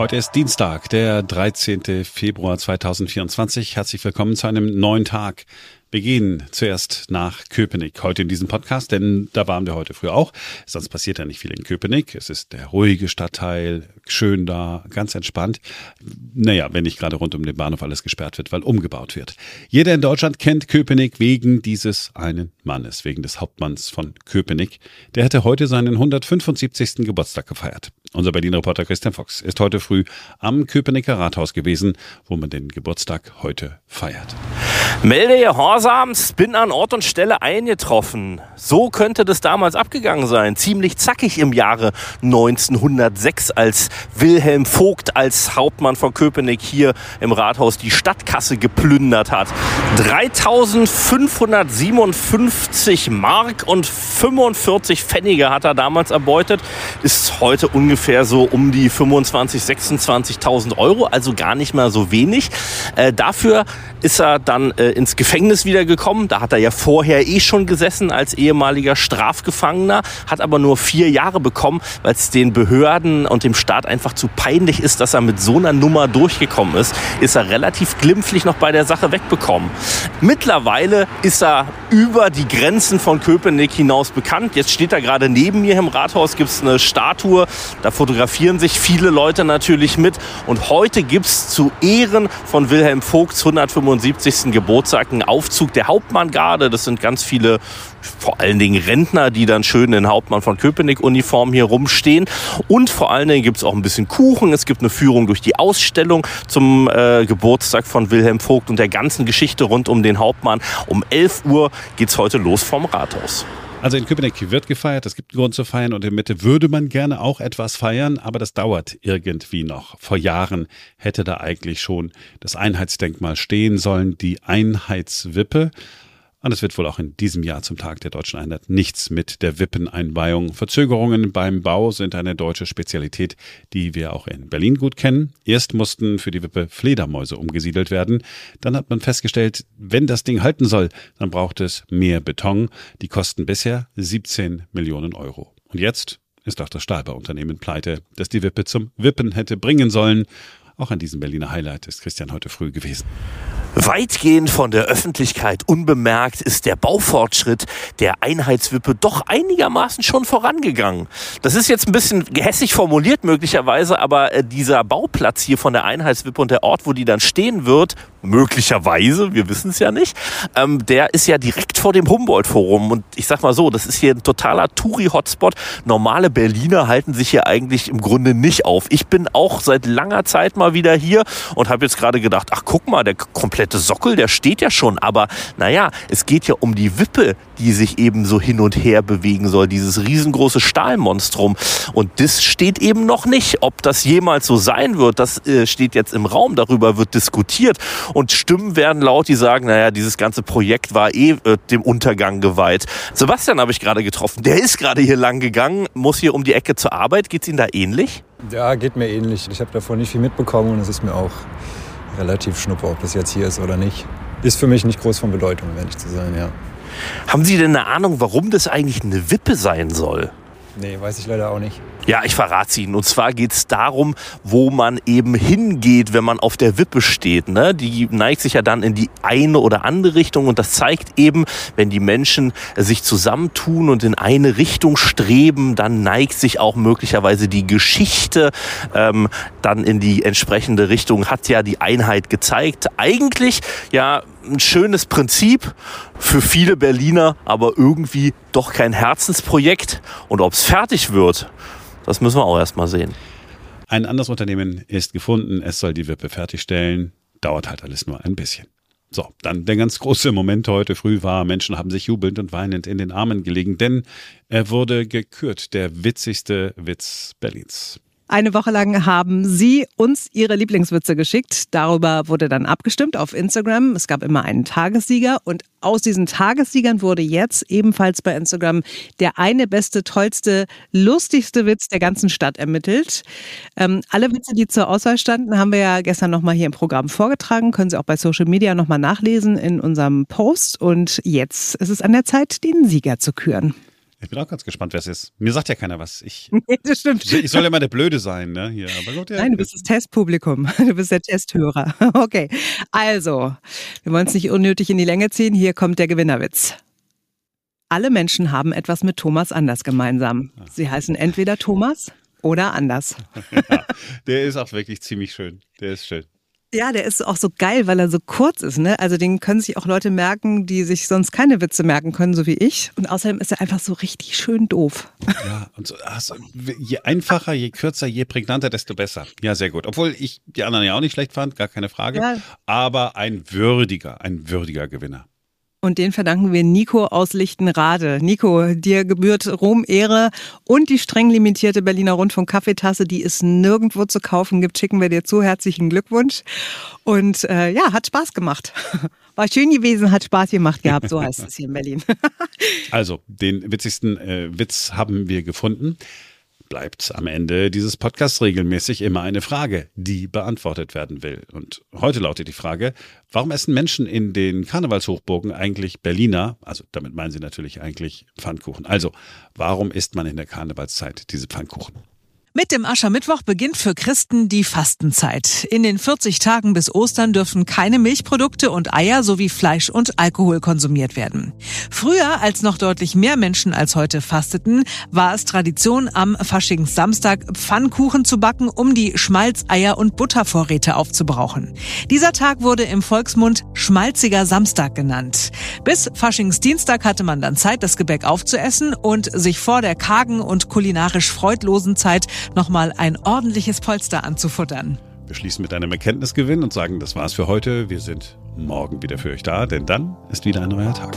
Heute ist Dienstag, der 13. Februar 2024. Herzlich willkommen zu einem neuen Tag. Wir gehen zuerst nach Köpenick heute in diesem Podcast, denn da waren wir heute früh auch. Sonst passiert ja nicht viel in Köpenick. Es ist der ruhige Stadtteil, schön da, ganz entspannt. Naja, wenn nicht gerade rund um den Bahnhof alles gesperrt wird, weil umgebaut wird. Jeder in Deutschland kennt Köpenick wegen dieses einen Mannes, wegen des Hauptmanns von Köpenick. Der hätte heute seinen 175. Geburtstag gefeiert. Unser Berlin-Reporter Christian Fox ist heute früh am Köpenicker Rathaus gewesen, wo man den Geburtstag heute feiert. Melde Gehorsams, bin an Ort und Stelle eingetroffen. So könnte das damals abgegangen sein. Ziemlich zackig im Jahre 1906, als Wilhelm Vogt als Hauptmann von Köpenick hier im Rathaus die Stadtkasse geplündert hat. 3557 Mark und 45 Pfennige hat er damals erbeutet. Ist heute ungefähr so um die 25.000, 26.000 Euro, also gar nicht mehr so wenig. Äh, dafür ist er dann äh, ins Gefängnis wiedergekommen. Da hat er ja vorher eh schon gesessen als ehemaliger Strafgefangener, hat aber nur vier Jahre bekommen, weil es den Behörden und dem Staat einfach zu peinlich ist, dass er mit so einer Nummer durchgekommen ist, ist er relativ glimpflich noch bei der Sache wegbekommen. Mittlerweile ist er über die Grenzen von Köpenick hinaus bekannt. Jetzt steht er gerade neben mir im Rathaus, gibt es eine Statue, da fotografieren sich viele Leute natürlich mit und heute gibt es zu Ehren von Wilhelm Vogts 175. Geburtstag einen Aufzug der Hauptmanngarde. Das sind ganz viele vor allen Dingen Rentner, die dann schön in Hauptmann von Köpenick-Uniform hier rumstehen. Und vor allen Dingen gibt es auch ein bisschen Kuchen. Es gibt eine Führung durch die Ausstellung zum äh, Geburtstag von Wilhelm Vogt und der ganzen Geschichte rund um den Hauptmann. Um 11 Uhr geht es heute los vom Rathaus. Also in Köpenick wird gefeiert, es gibt einen Grund zu feiern und in Mitte würde man gerne auch etwas feiern, aber das dauert irgendwie noch. Vor Jahren hätte da eigentlich schon das Einheitsdenkmal stehen sollen, die Einheitswippe. Und es wird wohl auch in diesem Jahr zum Tag der deutschen Einheit nichts mit der Wippeneinweihung. Verzögerungen beim Bau sind eine deutsche Spezialität, die wir auch in Berlin gut kennen. Erst mussten für die Wippe Fledermäuse umgesiedelt werden. Dann hat man festgestellt, wenn das Ding halten soll, dann braucht es mehr Beton. Die kosten bisher 17 Millionen Euro. Und jetzt ist auch das Stahlbauunternehmen pleite, das die Wippe zum Wippen hätte bringen sollen. Auch an diesem Berliner Highlight ist Christian heute früh gewesen. Weitgehend von der Öffentlichkeit unbemerkt ist der Baufortschritt der Einheitswippe doch einigermaßen schon vorangegangen. Das ist jetzt ein bisschen gehässig formuliert möglicherweise, aber äh, dieser Bauplatz hier von der Einheitswippe und der Ort, wo die dann stehen wird, möglicherweise, wir wissen es ja nicht, ähm, der ist ja direkt vor dem Humboldt-Forum. Und ich sag mal so, das ist hier ein totaler Touri-Hotspot. Normale Berliner halten sich hier eigentlich im Grunde nicht auf. Ich bin auch seit langer Zeit mal wieder hier und habe jetzt gerade gedacht, ach guck mal, der komplette Sockel, der steht ja schon. Aber naja, es geht ja um die Wippe, die sich eben so hin und her bewegen soll. Dieses riesengroße Stahlmonstrum. Und das steht eben noch nicht. Ob das jemals so sein wird, das äh, steht jetzt im Raum. Darüber wird diskutiert. Und Stimmen werden laut, die sagen, naja, dieses ganze Projekt war eh äh, dem Untergang geweiht. Sebastian habe ich gerade getroffen. Der ist gerade hier lang gegangen, muss hier um die Ecke zur Arbeit. Geht es Ihnen da ähnlich? Ja, geht mir ähnlich. Ich habe davon nicht viel mitbekommen und es ist mir auch relativ schnuppe, ob das jetzt hier ist oder nicht. Ist für mich nicht groß von Bedeutung, um ehrlich zu sein, ja. Haben Sie denn eine Ahnung, warum das eigentlich eine Wippe sein soll? Nee, weiß ich leider auch nicht. Ja, ich verrate Ihnen. Und zwar geht es darum, wo man eben hingeht, wenn man auf der Wippe steht. Ne? Die neigt sich ja dann in die eine oder andere Richtung. Und das zeigt eben, wenn die Menschen sich zusammentun und in eine Richtung streben, dann neigt sich auch möglicherweise die Geschichte ähm, dann in die entsprechende Richtung. Hat ja die Einheit gezeigt. Eigentlich ja ein schönes Prinzip für viele Berliner, aber irgendwie doch kein Herzensprojekt. Und ob es fertig wird, das müssen wir auch erst mal sehen. Ein anderes Unternehmen ist gefunden, es soll die Wippe fertigstellen. Dauert halt alles nur ein bisschen. So, dann der ganz große Moment heute früh war, Menschen haben sich jubelnd und weinend in den Armen gelegen, denn er wurde gekürt, der witzigste Witz Berlins. Eine Woche lang haben Sie uns Ihre Lieblingswitze geschickt. Darüber wurde dann abgestimmt auf Instagram. Es gab immer einen Tagessieger und aus diesen Tagessiegern wurde jetzt ebenfalls bei Instagram der eine beste, tollste, lustigste Witz der ganzen Stadt ermittelt. Ähm, alle Witze, die zur Auswahl standen, haben wir ja gestern nochmal hier im Programm vorgetragen. Können Sie auch bei Social Media nochmal nachlesen in unserem Post. Und jetzt ist es an der Zeit, den Sieger zu küren. Ich bin auch ganz gespannt, wer es ist. Mir sagt ja keiner was. Ich, Nee, das stimmt. ich soll ja mal der Blöde sein, ne? Hier, aber gut, ja. Nein, du bist das Testpublikum. Du bist der Testhörer. Okay. Also, wir wollen es nicht unnötig in die Länge ziehen. Hier kommt der Gewinnerwitz. Alle Menschen haben etwas mit Thomas Anders gemeinsam. Sie heißen entweder Thomas oder Anders. ja, der ist auch wirklich ziemlich schön. Der ist schön. Ja, der ist auch so geil, weil er so kurz ist. Ne? Also den können sich auch Leute merken, die sich sonst keine Witze merken können, so wie ich. Und außerdem ist er einfach so richtig schön doof. Ja, und so, also, je einfacher, je kürzer, je prägnanter, desto besser. Ja, sehr gut. Obwohl ich die anderen ja auch nicht schlecht fand, gar keine Frage. Ja. Aber ein würdiger, ein würdiger Gewinner. Und den verdanken wir Nico aus Lichtenrade. Nico, dir gebührt Ruhm, Ehre und die streng limitierte Berliner Rundfunk Kaffeetasse, die es nirgendwo zu kaufen gibt, schicken wir dir zu. Herzlichen Glückwunsch. Und äh, ja, hat Spaß gemacht. War schön gewesen, hat Spaß gemacht gehabt, so heißt es hier in Berlin. Also, den witzigsten äh, Witz haben wir gefunden. Bleibt am Ende dieses Podcasts regelmäßig immer eine Frage, die beantwortet werden will. Und heute lautet die Frage, warum essen Menschen in den Karnevalshochburgen eigentlich Berliner, also damit meinen sie natürlich eigentlich Pfannkuchen. Also, warum isst man in der Karnevalszeit diese Pfannkuchen? Mit dem Aschermittwoch beginnt für Christen die Fastenzeit. In den 40 Tagen bis Ostern dürfen keine Milchprodukte und Eier sowie Fleisch und Alkohol konsumiert werden. Früher, als noch deutlich mehr Menschen als heute fasteten, war es Tradition, am Faschingssamstag Pfannkuchen zu backen, um die Schmalz-, Eier- und Buttervorräte aufzubrauchen. Dieser Tag wurde im Volksmund Schmalziger Samstag genannt. Bis Faschingsdienstag hatte man dann Zeit, das Gebäck aufzuessen und sich vor der kargen und kulinarisch freudlosen Zeit nochmal ein ordentliches Polster anzufuttern. Wir schließen mit einem Erkenntnisgewinn und sagen, das war's für heute. Wir sind morgen wieder für euch da, denn dann ist wieder ein neuer Tag.